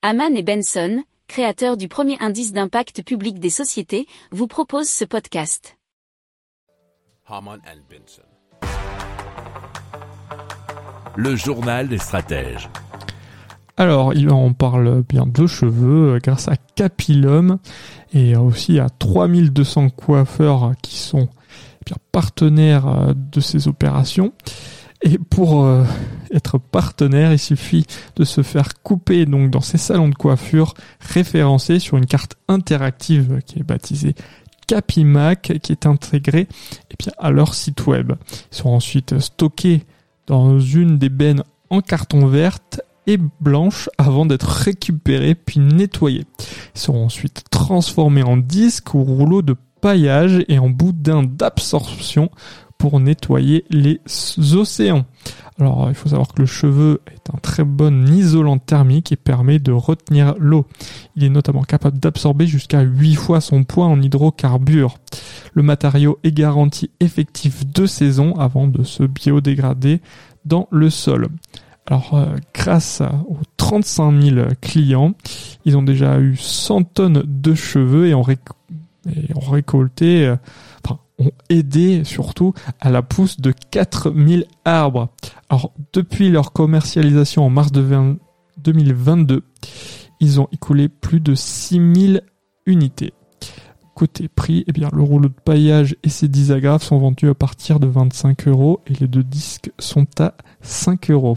Haman et Benson, créateurs du premier indice d'impact public des sociétés, vous proposent ce podcast. Haman and Benson. Le journal des stratèges. Alors, il en parle bien de cheveux euh, grâce à Capilum et aussi à 3200 coiffeurs qui sont eh bien, partenaires euh, de ces opérations. Et pour euh, être partenaire, il suffit de se faire couper donc dans ces salons de coiffure référencés sur une carte interactive qui est baptisée Capimac qui est intégrée et bien, à leur site web. Ils sont ensuite stockés dans une des bennes en carton verte et blanche avant d'être récupérés puis nettoyés. Ils seront ensuite transformés en disques ou rouleaux de paillage et en boudin d'absorption pour nettoyer les océans. Alors, il faut savoir que le cheveu est un très bon isolant thermique et permet de retenir l'eau. Il est notamment capable d'absorber jusqu'à 8 fois son poids en hydrocarbures. Le matériau est garanti effectif de saison avant de se biodégrader dans le sol. Alors, euh, grâce aux 35 000 clients, ils ont déjà eu 100 tonnes de cheveux et ont, récolté, euh, ont aidé surtout à la pousse de 4000 arbres. Alors, depuis leur commercialisation en mars de 2022, ils ont écoulé plus de 6000 unités. Côté prix, eh bien, le rouleau de paillage et ses 10 agrafes sont vendus à partir de 25 euros et les deux disques sont à 5 euros.